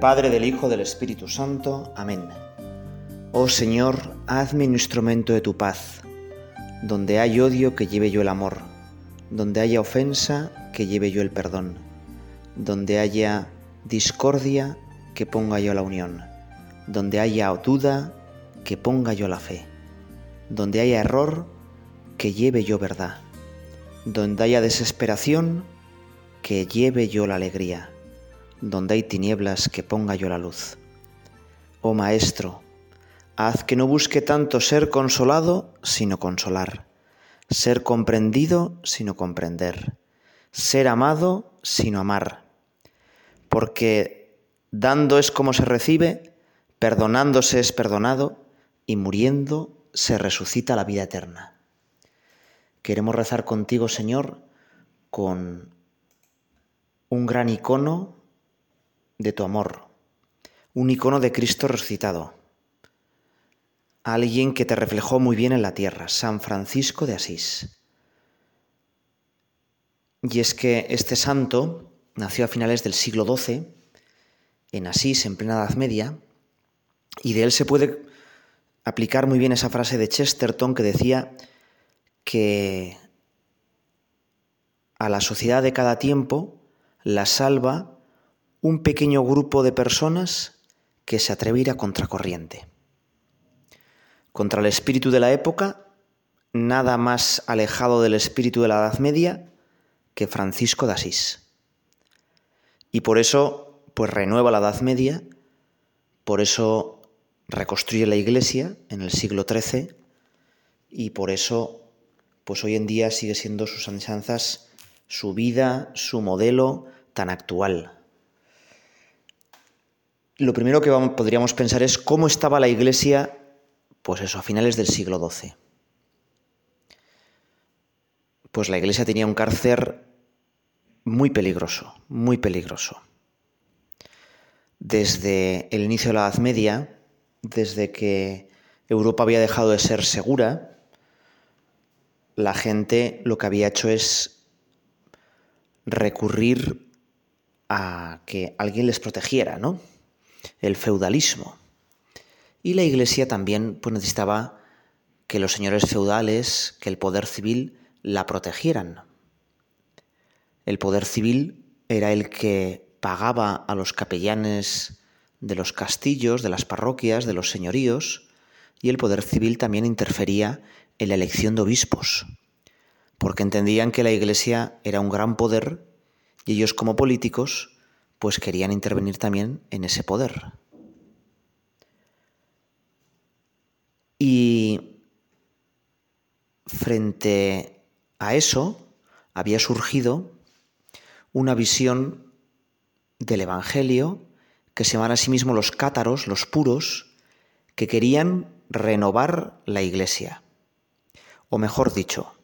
Padre, del Hijo, del Espíritu Santo. Amén. Oh Señor, hazme un instrumento de tu paz. Donde hay odio, que lleve yo el amor. Donde haya ofensa, que lleve yo el perdón. Donde haya discordia, que ponga yo la unión. Donde haya duda, que ponga yo la fe. Donde haya error, que lleve yo verdad. Donde haya desesperación, que lleve yo la alegría donde hay tinieblas que ponga yo la luz. Oh Maestro, haz que no busque tanto ser consolado, sino consolar, ser comprendido, sino comprender, ser amado, sino amar, porque dando es como se recibe, perdonándose es perdonado, y muriendo se resucita la vida eterna. Queremos rezar contigo, Señor, con un gran icono de tu amor, un icono de Cristo resucitado, alguien que te reflejó muy bien en la tierra, San Francisco de Asís. Y es que este santo nació a finales del siglo XII, en Asís, en plena Edad Media, y de él se puede aplicar muy bien esa frase de Chesterton que decía que a la sociedad de cada tiempo la salva un pequeño grupo de personas que se atreve a ir a contracorriente. Contra el espíritu de la época, nada más alejado del espíritu de la Edad Media que Francisco de Asís. Y por eso, pues renueva la Edad Media, por eso reconstruye la Iglesia en el siglo XIII y por eso, pues hoy en día sigue siendo sus enseñanzas, su vida, su modelo tan actual lo primero que podríamos pensar es cómo estaba la iglesia, pues eso, a finales del siglo XII. Pues la iglesia tenía un cárcel muy peligroso, muy peligroso. Desde el inicio de la Edad Media, desde que Europa había dejado de ser segura, la gente lo que había hecho es recurrir a que alguien les protegiera, ¿no? El feudalismo. Y la Iglesia también pues, necesitaba que los señores feudales, que el poder civil la protegieran. El poder civil era el que pagaba a los capellanes de los castillos, de las parroquias, de los señoríos, y el poder civil también interfería en la elección de obispos, porque entendían que la Iglesia era un gran poder y ellos como políticos pues querían intervenir también en ese poder. Y frente a eso había surgido una visión del Evangelio que se llaman a sí mismos los cátaros, los puros, que querían renovar la iglesia. O mejor dicho,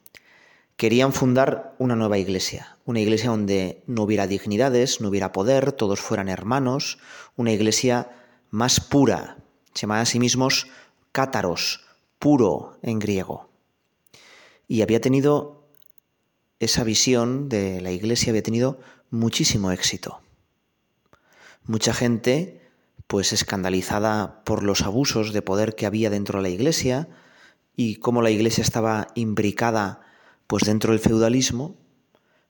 querían fundar una nueva iglesia, una iglesia donde no hubiera dignidades, no hubiera poder, todos fueran hermanos, una iglesia más pura. Se llamaban a sí mismos cátaros, puro en griego. Y había tenido esa visión de la iglesia, había tenido muchísimo éxito. Mucha gente, pues escandalizada por los abusos de poder que había dentro de la iglesia y cómo la iglesia estaba imbricada pues dentro del feudalismo,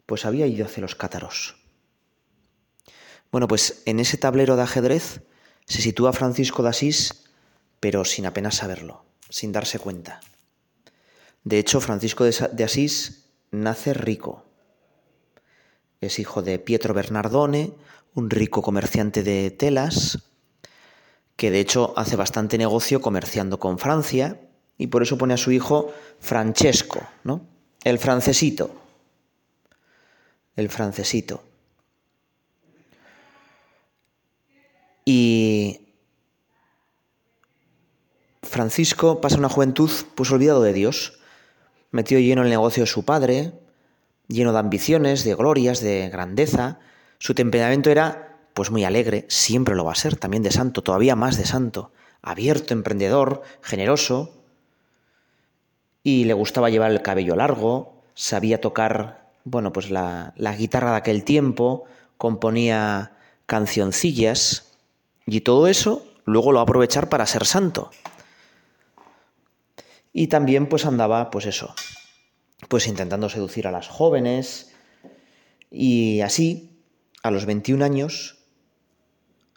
pues había ido hacia los cátaros. Bueno, pues en ese tablero de ajedrez se sitúa Francisco de Asís, pero sin apenas saberlo, sin darse cuenta. De hecho, Francisco de Asís nace rico. Es hijo de Pietro Bernardone, un rico comerciante de telas, que de hecho hace bastante negocio comerciando con Francia, y por eso pone a su hijo Francesco, ¿no? El francesito. El francesito. Y Francisco pasa una juventud pues olvidado de Dios, metido lleno en el negocio de su padre, lleno de ambiciones, de glorias, de grandeza. Su temperamento era pues muy alegre, siempre lo va a ser, también de santo, todavía más de santo, abierto, emprendedor, generoso, y le gustaba llevar el cabello largo, sabía tocar, bueno, pues la, guitarra de aquel tiempo, componía cancioncillas y todo eso luego lo va a aprovechar para ser santo. Y también pues andaba pues eso, pues intentando seducir a las jóvenes y así a los 21 años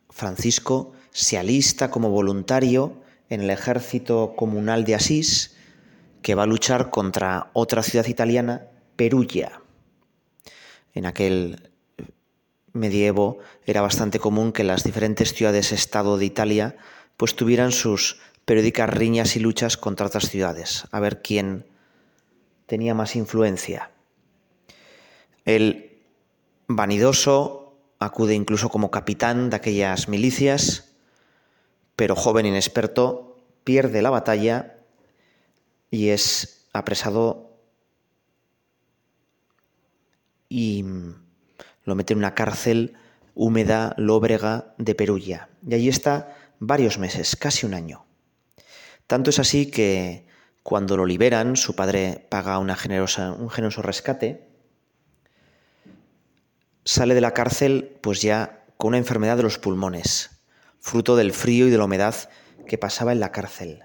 Francisco se alista como voluntario en el ejército comunal de Asís que va a luchar contra otra ciudad italiana, Perugia. En aquel medievo era bastante común que las diferentes ciudades-estado de Italia pues tuvieran sus periódicas riñas y luchas contra otras ciudades, a ver quién tenía más influencia. El vanidoso acude incluso como capitán de aquellas milicias, pero joven inexperto pierde la batalla y es apresado y lo mete en una cárcel húmeda, lóbrega de Perugia. Y allí está varios meses, casi un año. Tanto es así que cuando lo liberan, su padre paga un generoso rescate, sale de la cárcel pues ya con una enfermedad de los pulmones, fruto del frío y de la humedad que pasaba en la cárcel.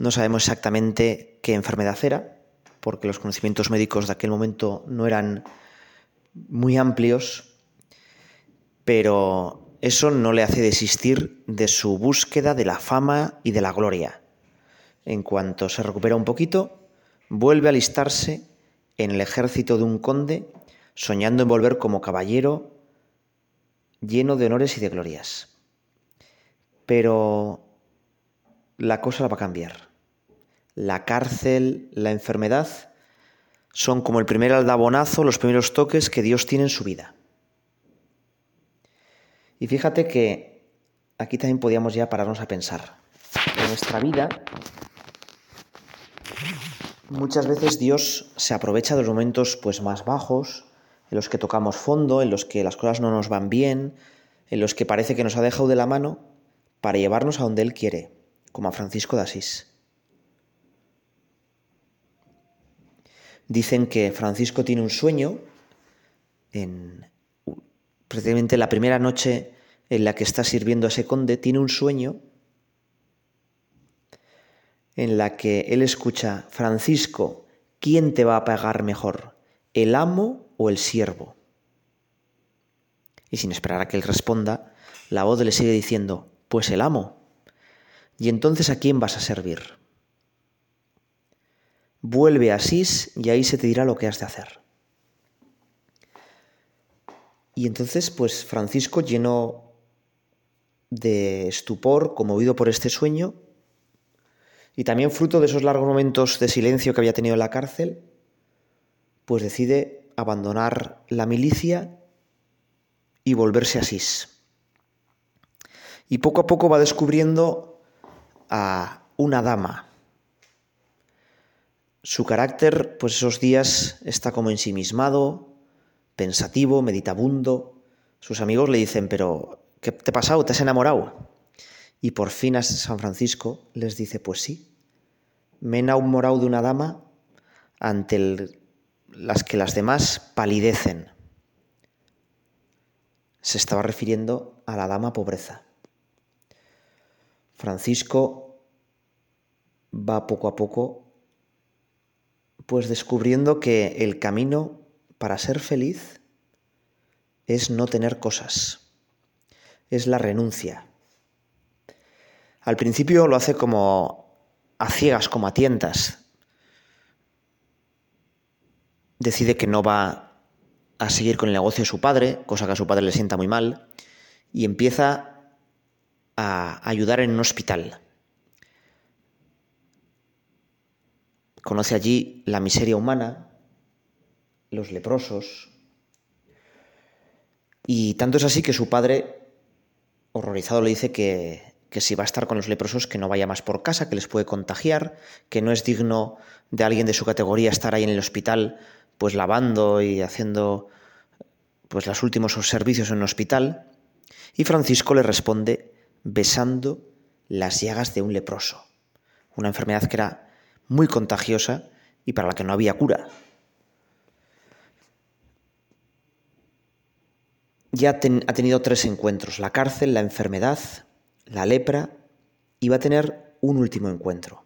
No sabemos exactamente qué enfermedad era, porque los conocimientos médicos de aquel momento no eran muy amplios, pero eso no le hace desistir de su búsqueda de la fama y de la gloria. En cuanto se recupera un poquito, vuelve a alistarse en el ejército de un conde, soñando en volver como caballero lleno de honores y de glorias. Pero la cosa la va a cambiar. La cárcel, la enfermedad, son como el primer aldabonazo, los primeros toques que Dios tiene en su vida. Y fíjate que aquí también podíamos ya pararnos a pensar. En nuestra vida, muchas veces Dios se aprovecha de los momentos pues más bajos, en los que tocamos fondo, en los que las cosas no nos van bien, en los que parece que nos ha dejado de la mano, para llevarnos a donde Él quiere, como a Francisco de Asís. Dicen que Francisco tiene un sueño en precisamente la primera noche en la que está sirviendo a ese conde, tiene un sueño en la que él escucha, Francisco, ¿quién te va a pagar mejor, el amo o el siervo? Y sin esperar a que él responda, la voz le sigue diciendo, pues el amo. ¿Y entonces a quién vas a servir? Vuelve a Asís y ahí se te dirá lo que has de hacer. Y entonces, pues Francisco, lleno de estupor, conmovido por este sueño, y también fruto de esos largos momentos de silencio que había tenido en la cárcel, pues decide abandonar la milicia y volverse a Asís. Y poco a poco va descubriendo a una dama, su carácter, pues esos días está como ensimismado, pensativo, meditabundo. Sus amigos le dicen, pero ¿qué te ha pasado? ¿Te has enamorado? Y por fin a San Francisco les dice, pues sí, me he enamorado de una dama ante las que las demás palidecen. Se estaba refiriendo a la dama pobreza. Francisco va poco a poco pues descubriendo que el camino para ser feliz es no tener cosas, es la renuncia. Al principio lo hace como a ciegas, como a tientas. Decide que no va a seguir con el negocio de su padre, cosa que a su padre le sienta muy mal, y empieza a ayudar en un hospital. Conoce allí la miseria humana, los leprosos. Y tanto es así que su padre, horrorizado, le dice que, que si va a estar con los leprosos, que no vaya más por casa, que les puede contagiar, que no es digno de alguien de su categoría estar ahí en el hospital, pues lavando y haciendo pues los últimos servicios en un hospital. Y Francisco le responde besando las llagas de un leproso, una enfermedad que era muy contagiosa y para la que no había cura. ya ha tenido tres encuentros, la cárcel, la enfermedad, la lepra, y va a tener un último encuentro.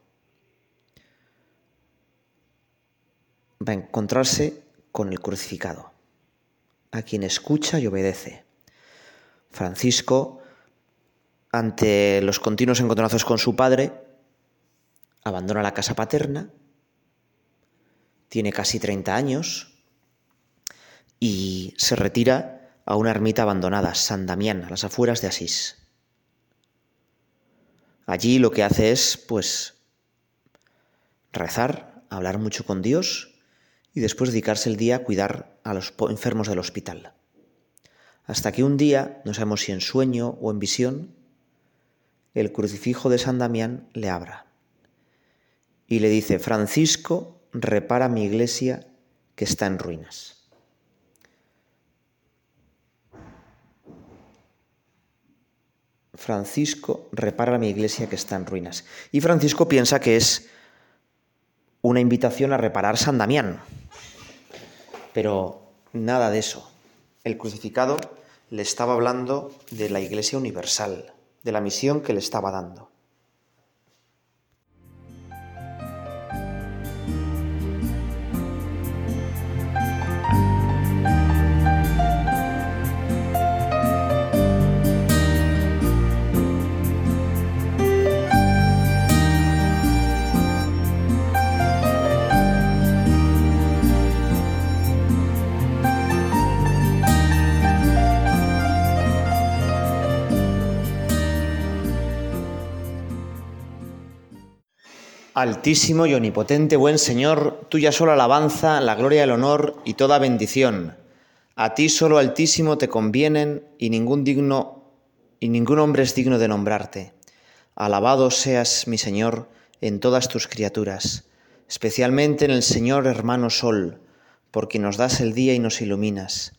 Va a encontrarse con el crucificado, a quien escucha y obedece. Francisco, ante los continuos encontronazos con su padre, abandona la casa paterna, tiene casi 30 años y se retira a una ermita abandonada, San Damián, a las afueras de Asís. Allí lo que hace es, pues, rezar, hablar mucho con Dios y después dedicarse el día a cuidar a los enfermos del hospital. Hasta que un día, no sabemos si en sueño o en visión, el crucifijo de San Damián le abra y le dice, Francisco, repara mi iglesia que está en ruinas. Francisco repara mi iglesia que está en ruinas. Y Francisco piensa que es una invitación a reparar San Damián. Pero nada de eso. El crucificado le estaba hablando de la Iglesia Universal, de la misión que le estaba dando. Altísimo y omnipotente buen Señor, tuya sola alabanza, la gloria, el honor y toda bendición. A ti solo Altísimo te convienen y ningún digno y ningún hombre es digno de nombrarte. Alabado seas, mi Señor, en todas tus criaturas, especialmente en el Señor hermano Sol, porque nos das el día y nos iluminas.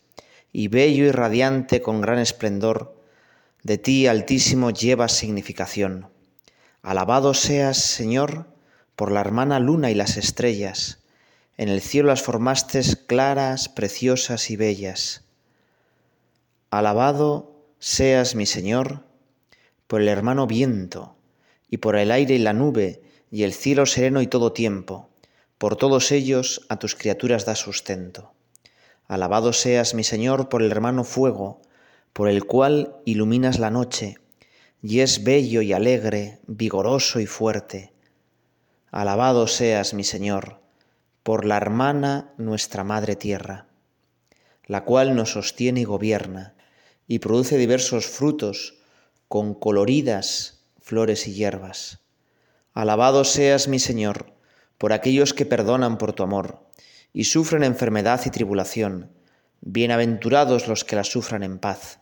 Y bello y radiante con gran esplendor, de ti, Altísimo, llevas significación. Alabado seas, Señor, por la hermana luna y las estrellas. En el cielo las formaste claras, preciosas y bellas. Alabado seas mi Señor por el hermano viento, y por el aire y la nube, y el cielo sereno y todo tiempo. Por todos ellos a tus criaturas da sustento. Alabado seas mi Señor por el hermano fuego, por el cual iluminas la noche, y es bello y alegre, vigoroso y fuerte Alabado seas, mi Señor, por la hermana nuestra Madre Tierra, la cual nos sostiene y gobierna, y produce diversos frutos con coloridas flores y hierbas. Alabado seas, mi Señor, por aquellos que perdonan por tu amor, y sufren enfermedad y tribulación. Bienaventurados los que la sufran en paz,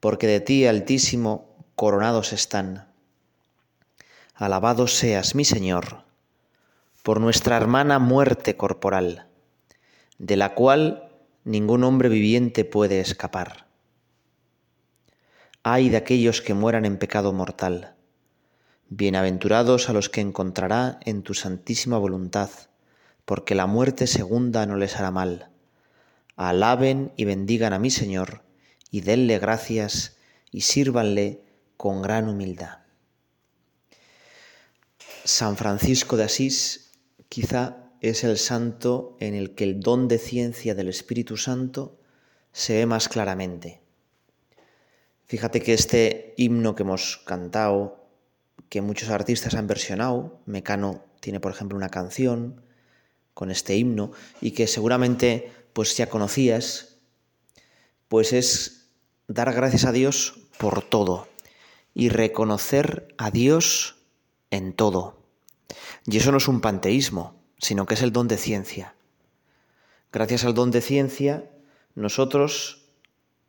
porque de ti, Altísimo, coronados están. Alabado seas, mi Señor, por nuestra hermana muerte corporal, de la cual ningún hombre viviente puede escapar. Ay de aquellos que mueran en pecado mortal. Bienaventurados a los que encontrará en tu santísima voluntad, porque la muerte segunda no les hará mal. Alaben y bendigan a mi Señor, y denle gracias y sírvanle con gran humildad. San Francisco de Asís quizá es el santo en el que el don de ciencia del Espíritu Santo se ve más claramente. Fíjate que este himno que hemos cantado, que muchos artistas han versionado, Mecano tiene por ejemplo una canción con este himno y que seguramente pues ya conocías, pues es dar gracias a Dios por todo y reconocer a Dios en todo. Y eso no es un panteísmo, sino que es el don de ciencia. Gracias al don de ciencia, nosotros,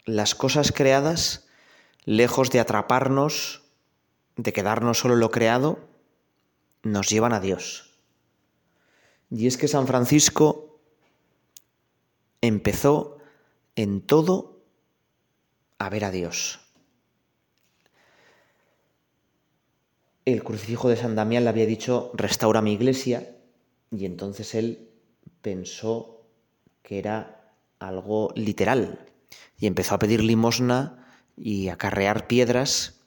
las cosas creadas, lejos de atraparnos, de quedarnos solo lo creado, nos llevan a Dios. Y es que San Francisco empezó en todo a ver a Dios. El crucifijo de San Damián le había dicho, restaura mi iglesia, y entonces él pensó que era algo literal, y empezó a pedir limosna y a carrear piedras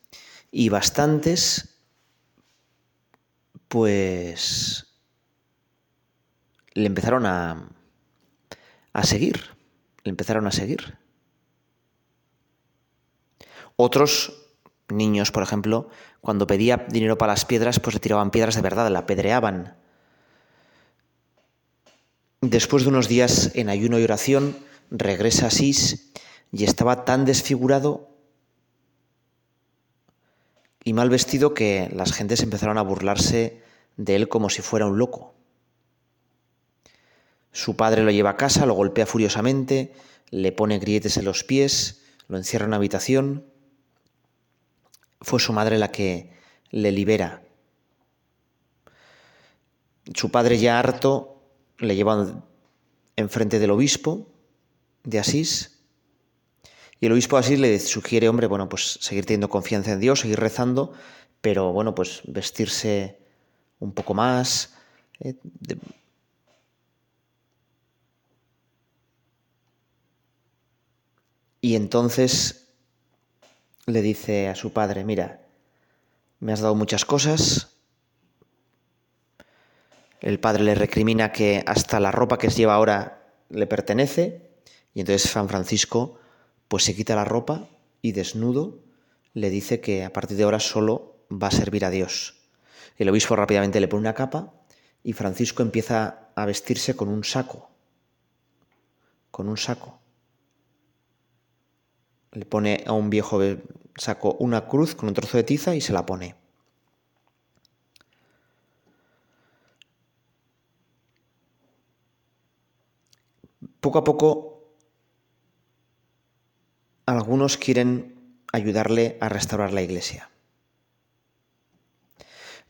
y bastantes pues le empezaron a, a seguir, le empezaron a seguir. Otros niños, por ejemplo, cuando pedía dinero para las piedras, pues le tiraban piedras de verdad, la apedreaban. Después de unos días en ayuno y oración, regresa a Sis y estaba tan desfigurado y mal vestido que las gentes empezaron a burlarse de él como si fuera un loco. Su padre lo lleva a casa, lo golpea furiosamente, le pone grietes en los pies, lo encierra en una habitación. Fue su madre la que le libera. Su padre ya harto le lleva enfrente del obispo de Asís y el obispo de Asís le sugiere, hombre, bueno, pues seguir teniendo confianza en Dios, seguir rezando, pero bueno, pues vestirse un poco más, eh, Y entonces le dice a su padre, mira, me has dado muchas cosas. El padre le recrimina que hasta la ropa que lleva ahora le pertenece. Y entonces San Francisco pues se quita la ropa y desnudo le dice que a partir de ahora solo va a servir a Dios. El obispo rápidamente le pone una capa y Francisco empieza a vestirse con un saco. Con un saco le pone a un viejo saco una cruz con un trozo de tiza y se la pone. Poco a poco, algunos quieren ayudarle a restaurar la iglesia.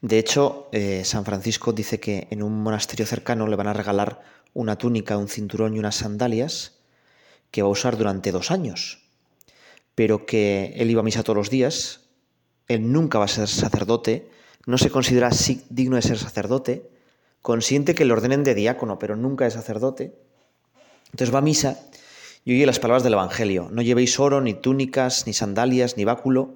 De hecho, eh, San Francisco dice que en un monasterio cercano le van a regalar una túnica, un cinturón y unas sandalias que va a usar durante dos años pero que él iba a misa todos los días, él nunca va a ser sacerdote, no se considera digno de ser sacerdote, consiente que le ordenen de diácono, pero nunca es sacerdote. Entonces va a misa y oye las palabras del Evangelio, no llevéis oro, ni túnicas, ni sandalias, ni báculo,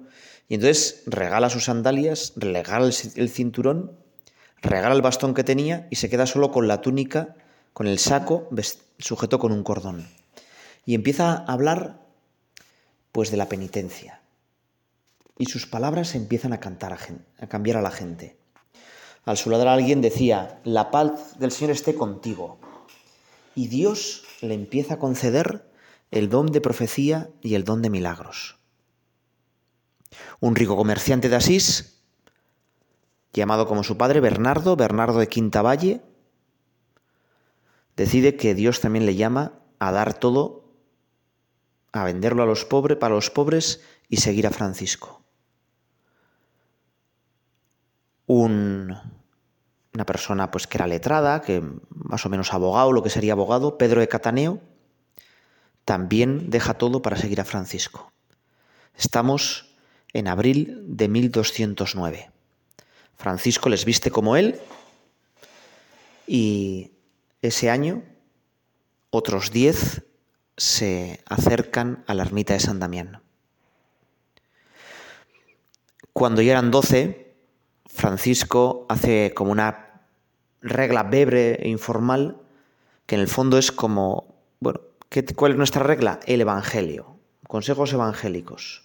y entonces regala sus sandalias, regala el cinturón, regala el bastón que tenía y se queda solo con la túnica, con el saco sujeto con un cordón. Y empieza a hablar pues de la penitencia. Y sus palabras empiezan a, cantar a, cambiar a la gente. Al saludar a alguien decía, la paz del Señor esté contigo. Y Dios le empieza a conceder el don de profecía y el don de milagros. Un rico comerciante de Asís, llamado como su padre Bernardo, Bernardo de Quintavalle, decide que Dios también le llama a dar todo a venderlo a los pobres, para los pobres y seguir a Francisco. Un, una persona pues que era letrada, que más o menos abogado, lo que sería abogado, Pedro de Cataneo, también deja todo para seguir a Francisco. Estamos en abril de 1209. Francisco les viste como él y ese año otros diez se acercan a la ermita de San Damián. Cuando ya eran doce, Francisco hace como una regla breve e informal, que en el fondo es como, bueno, ¿cuál es nuestra regla? El Evangelio, consejos evangélicos.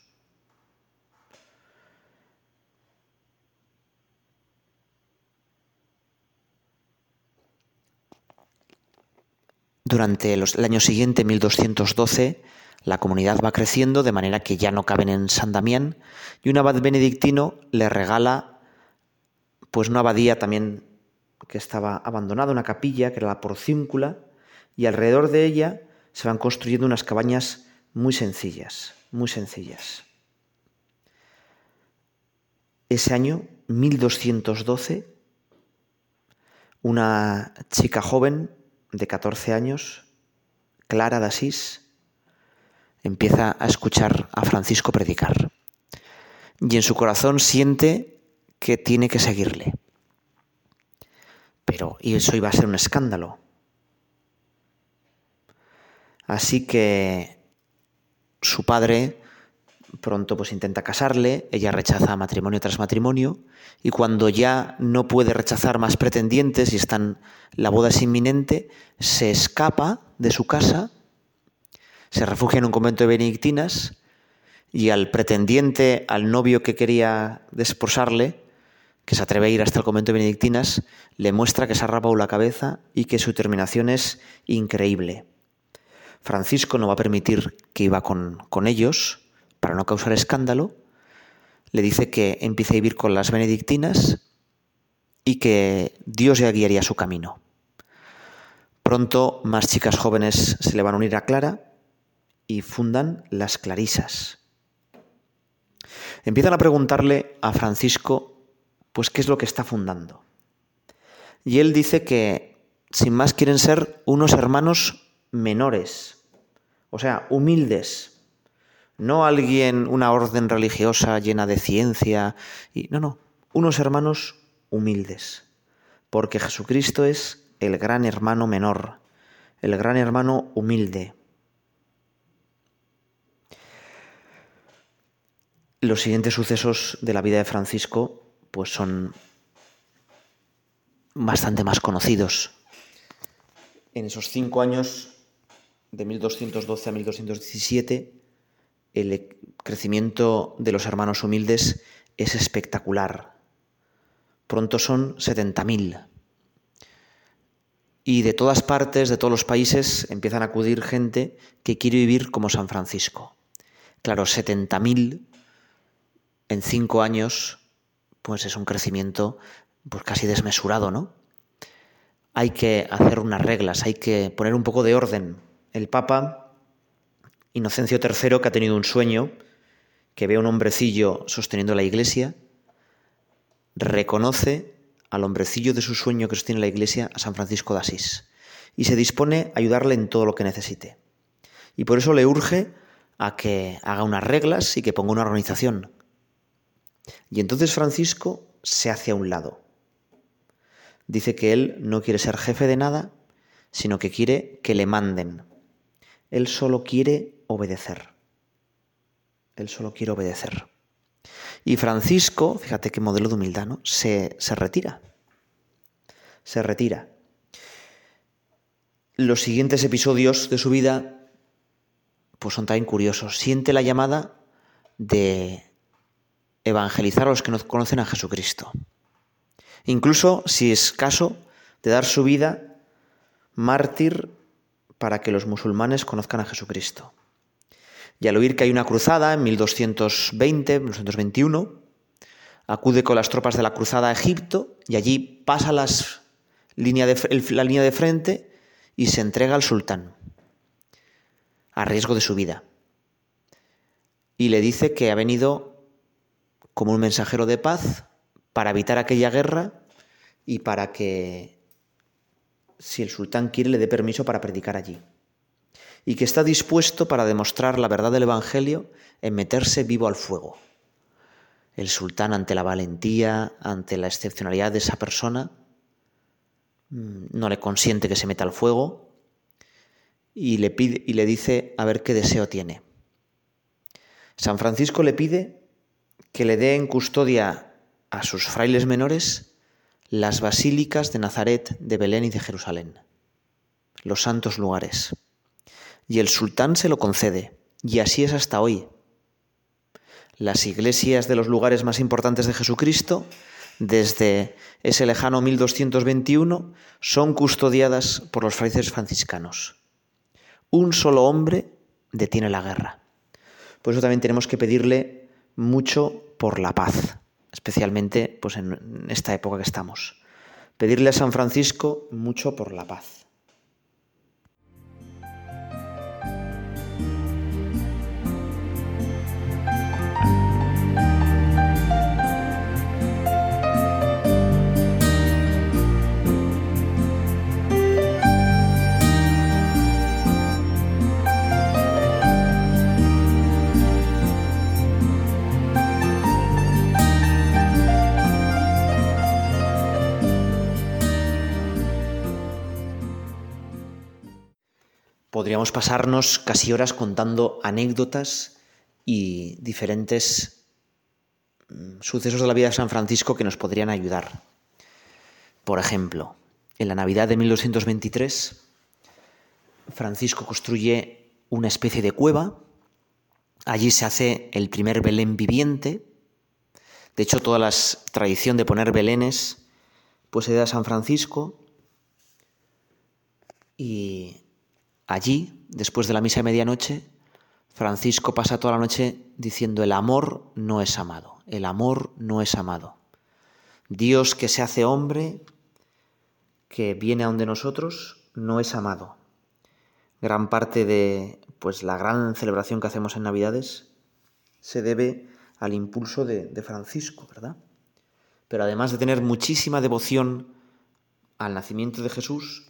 Durante el año siguiente, 1212, la comunidad va creciendo de manera que ya no caben en San Damián y un abad benedictino le regala pues una abadía también que estaba abandonada, una capilla que era la porcíncula y alrededor de ella se van construyendo unas cabañas muy sencillas, muy sencillas. Ese año, 1212, una chica joven de 14 años, Clara de Asís, empieza a escuchar a Francisco predicar. Y en su corazón siente que tiene que seguirle. Pero y eso iba a ser un escándalo. Así que padre pronto pues intenta casarle, ella rechaza matrimonio tras matrimonio y cuando ya no puede rechazar más pretendientes y están la boda es inminente, se escapa de su casa, se refugia en un convento de benedictinas y al pretendiente, al novio que quería desposarle, que se atreve a ir hasta el convento de benedictinas, le muestra que se ha rapado la cabeza y que su terminación es increíble. Francisco no va a permitir que iba con, con ellos, para no causar escándalo, le dice que empiece a vivir con las benedictinas y que Dios ya guiaría su camino. Pronto más chicas jóvenes se le van a unir a Clara y fundan las Clarisas. Empiezan a preguntarle a Francisco, pues, qué es lo que está fundando. Y él dice que, sin más, quieren ser unos hermanos menores, o sea, humildes, no alguien, una orden religiosa llena de ciencia, y, no, no, unos hermanos humildes, porque Jesucristo es el gran hermano menor, el gran hermano humilde. Los siguientes sucesos de la vida de Francisco pues son bastante más conocidos. En esos cinco años, de 1212 a 1217, el crecimiento de los hermanos humildes es espectacular. Pronto son 70.000. Y de todas partes, de todos los países, empiezan a acudir gente que quiere vivir como San Francisco. Claro, 70.000 en cinco años, pues es un crecimiento pues casi desmesurado, ¿no? Hay que hacer unas reglas, hay que poner un poco de orden. El Papa Inocencio III, que ha tenido un sueño, que ve a un hombrecillo sosteniendo la iglesia, reconoce al hombrecillo de su sueño que sostiene la iglesia, a San Francisco de Asís, y se dispone a ayudarle en todo lo que necesite. Y por eso le urge a que haga unas reglas y que ponga una organización. Y entonces Francisco se hace a un lado. Dice que él no quiere ser jefe de nada, sino que quiere que le manden. Él solo quiere obedecer. Él solo quiere obedecer. Y Francisco, fíjate qué modelo de humildad, ¿no? Se, se retira. Se retira. Los siguientes episodios de su vida pues son también curiosos. Siente la llamada de evangelizar a los que no conocen a Jesucristo. Incluso, si es caso, de dar su vida mártir para que los musulmanes conozcan a Jesucristo. Y al oír que hay una cruzada en 1220, 1221, acude con las tropas de la cruzada a Egipto y allí pasa la línea de frente y se entrega al sultán, a riesgo de su vida. Y le dice que ha venido como un mensajero de paz para evitar aquella guerra y para que, si el sultán quiere, le dé permiso para predicar allí y que está dispuesto para demostrar la verdad del Evangelio en meterse vivo al fuego. El sultán ante la valentía, ante la excepcionalidad de esa persona, mm, no le consiente que se meta al fuego y le, pide, y le dice a ver qué deseo tiene. San Francisco le pide que le dé en custodia a sus frailes menores las basílicas de Nazaret, de Belén y de Jerusalén, los santos lugares y el sultán se lo concede, y así es hasta hoy. Las iglesias de los lugares más importantes de Jesucristo, desde ese lejano 1221, son custodiadas por los frailes franciscanos. Un solo hombre detiene la guerra. Por eso también tenemos que pedirle mucho por la paz, especialmente pues, en esta época que estamos. Pedirle a San Francisco mucho por la paz. Podríamos pasarnos casi horas contando anécdotas y diferentes mm, sucesos de la vida de San Francisco que nos podrían ayudar. Por ejemplo, en la Navidad de 1223, Francisco construye una especie de cueva. Allí se hace el primer Belén viviente. De hecho, toda la tradición de poner belenes pues se da a San Francisco. Y allí, después de la misa de medianoche, Francisco pasa toda la noche diciendo, el amor no es amado, el amor no es amado. Dios que se hace hombre, que viene a donde nosotros, no es amado. Gran parte de pues la gran celebración que hacemos en Navidades se debe al impulso de, de Francisco, ¿verdad? Pero además de tener muchísima devoción al nacimiento de Jesús,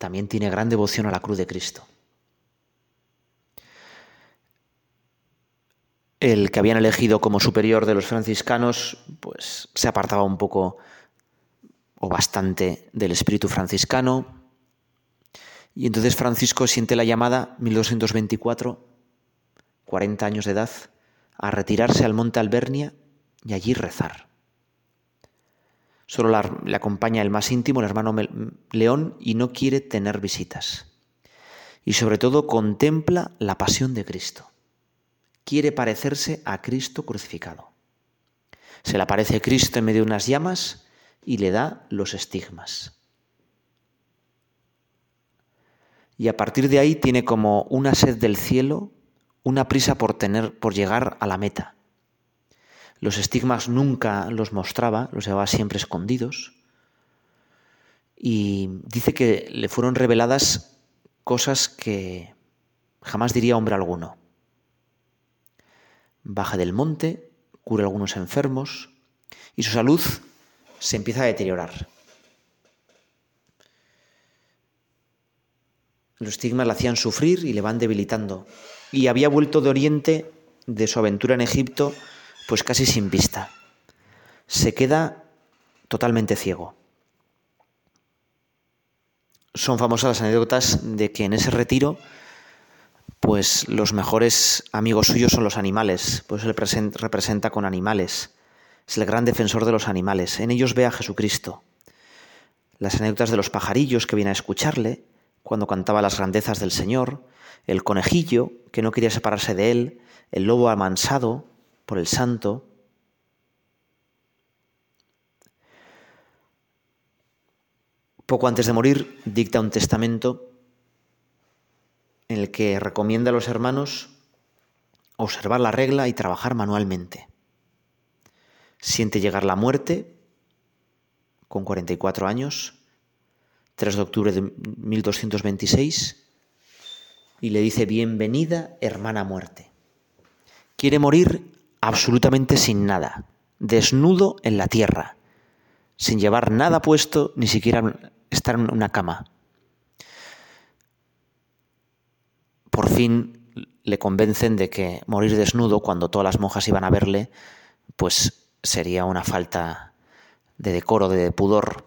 también tiene gran devoción a la cruz de Cristo. el que habían elegido como superior de los franciscanos, pues se apartaba un poco o bastante del espíritu franciscano. Y entonces Francisco siente la llamada, 1224, 40 años de edad, a retirarse al monte Albernia y allí rezar. Solo le acompaña el más íntimo, el hermano León, y no quiere tener visitas. Y sobre todo contempla la pasión de Cristo quiere parecerse a Cristo crucificado. Se le aparece Cristo en medio de unas llamas y le da los estigmas. Y a partir de ahí tiene como una sed del cielo, una prisa por tener por llegar a la meta. Los estigmas nunca los mostraba, los llevaba siempre escondidos. Y dice que le fueron reveladas cosas que jamás diría hombre alguno baja del monte, cura algunos enfermos y su salud se empieza a deteriorar. Los estigmas le hacían sufrir y le van debilitando. Y había vuelto de Oriente, de su aventura en Egipto, pues casi sin vista. Se queda totalmente ciego. Son famosas las anécdotas de que en ese retiro pues los mejores amigos suyos son los animales, pues él representa con animales, es el gran defensor de los animales, en ellos ve a Jesucristo. Las anécdotas de los pajarillos que viene a escucharle cuando cantaba las grandezas del Señor, el conejillo que no quería separarse de él, el lobo amansado por el santo. Poco antes de morir dicta un testamento en el que recomienda a los hermanos observar la regla y trabajar manualmente. Siente llegar la muerte con 44 años, 3 de octubre de 1226, y le dice, bienvenida hermana muerte. Quiere morir absolutamente sin nada, desnudo en la tierra, sin llevar nada puesto, ni siquiera estar en una cama. por fin le convencen de que morir desnudo cuando todas las monjas iban a verle, pues sería una falta de decoro, de pudor,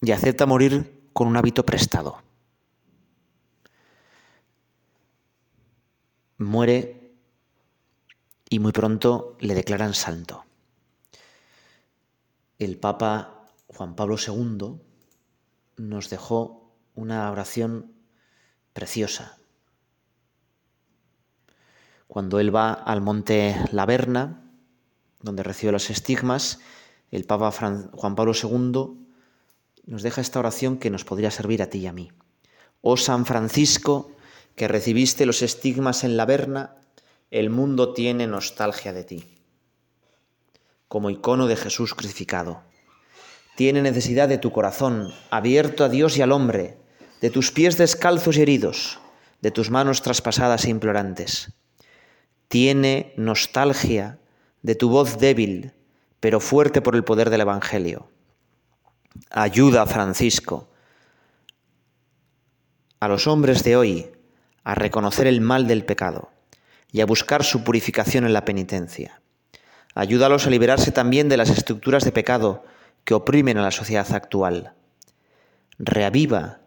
y acepta morir con un hábito prestado. Muere y muy pronto le declaran santo. El Papa Juan Pablo II nos dejó una oración preciosa cuando él va al monte Laverna, donde recibe los estigmas, el Papa Juan Pablo II nos deja esta oración que nos podría servir a ti y a mí. Oh San Francisco, que recibiste los estigmas en Laverna, el mundo tiene nostalgia de ti. Como icono de Jesús crucificado. Tiene necesidad de tu corazón, abierto a Dios y al hombre, de tus pies descalzos y heridos, de tus manos traspasadas e implorantes tiene nostalgia de tu voz débil, pero fuerte por el poder del Evangelio. Ayuda, Francisco, a los hombres de hoy a reconocer el mal del pecado y a buscar su purificación en la penitencia. Ayúdalos a liberarse también de las estructuras de pecado que oprimen a la sociedad actual. Reaviva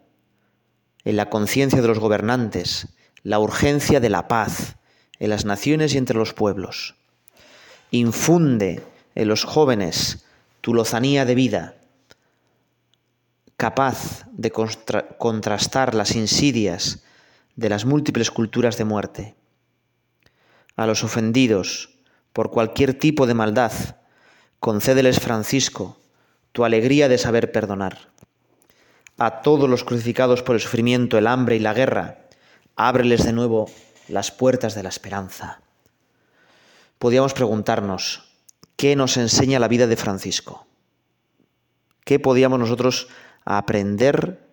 en la conciencia de los gobernantes la urgencia de la paz, en las naciones y entre los pueblos. Infunde en los jóvenes tu lozanía de vida, capaz de contrastar las insidias de las múltiples culturas de muerte. A los ofendidos por cualquier tipo de maldad, concédeles, Francisco, tu alegría de saber perdonar. A todos los crucificados por el sufrimiento, el hambre y la guerra, ábreles de nuevo las puertas de la esperanza. Podíamos preguntarnos, ¿qué nos enseña la vida de Francisco? ¿Qué podíamos nosotros aprender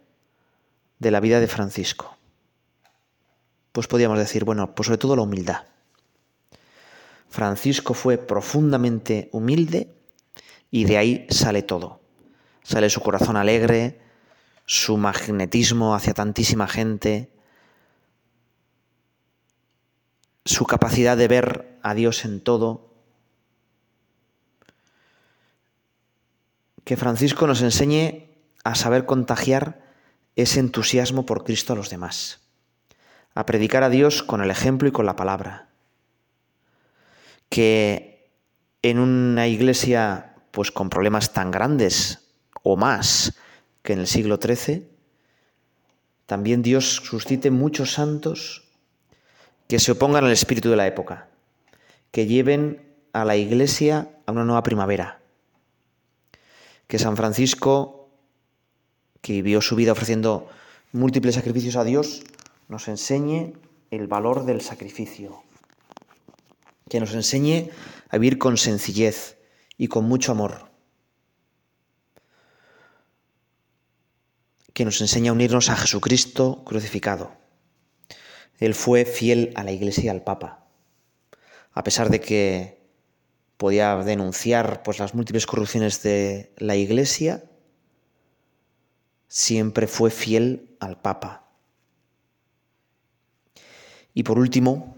de la vida de Francisco? Pues podíamos decir, bueno, pues sobre todo la humildad. Francisco fue profundamente humilde y de ahí sale todo. Sale su corazón alegre, su magnetismo hacia tantísima gente, su capacidad de ver a Dios en todo. Que Francisco nos enseñe a saber contagiar ese entusiasmo por Cristo a los demás, a predicar a Dios con el ejemplo y con la palabra. Que en una iglesia pues con problemas tan grandes o más que en el siglo XIII, también Dios suscite muchos santos que se opongan al espíritu de la época, que lleven a la iglesia a una nueva primavera, que San Francisco, que vivió su vida ofreciendo múltiples sacrificios a Dios, nos enseñe el valor del sacrificio, que nos enseñe a vivir con sencillez y con mucho amor, que nos enseña a unirnos a Jesucristo crucificado. Él fue fiel a la Iglesia y al Papa, a pesar de que podía denunciar pues, las múltiples corrupciones de la Iglesia, siempre fue fiel al Papa. Y por último,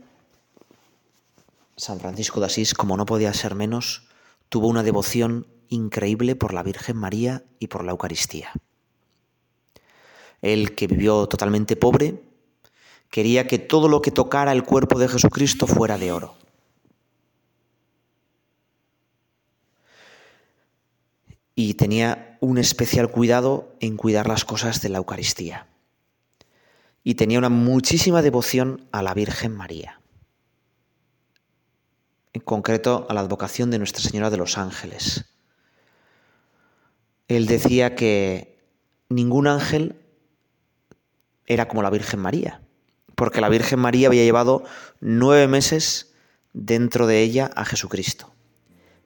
San Francisco de Asís, como no podía ser menos, tuvo una devoción increíble por la Virgen María y por la Eucaristía. Él que vivió totalmente pobre, quería que todo lo que tocara el cuerpo de Jesucristo fuera de oro. Y tenía un especial cuidado en cuidar las cosas de la Eucaristía. Y tenía una muchísima devoción a la Virgen María. En concreto a la advocación de Nuestra Señora de los Ángeles. Él decía que ningún ángel era como la Virgen María, porque la Virgen María había llevado nueve meses dentro de ella a Jesucristo,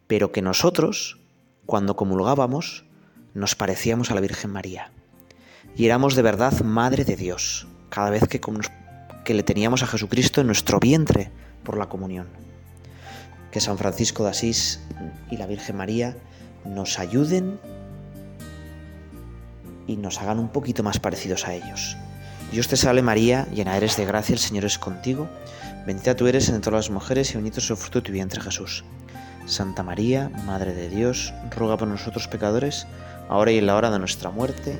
pero que nosotros, cuando comulgábamos, nos parecíamos a la Virgen María y éramos de verdad Madre de Dios, cada vez que, que le teníamos a Jesucristo en nuestro vientre por la comunión. Que San Francisco de Asís y la Virgen María nos ayuden y nos hagan un poquito más parecidos a ellos. Dios te salve María, llena eres de gracia, el Señor es contigo, bendita tú eres entre todas las mujeres y bendito es el fruto de tu vientre Jesús. Santa María, Madre de Dios, ruega por nosotros pecadores, ahora y en la hora de nuestra muerte.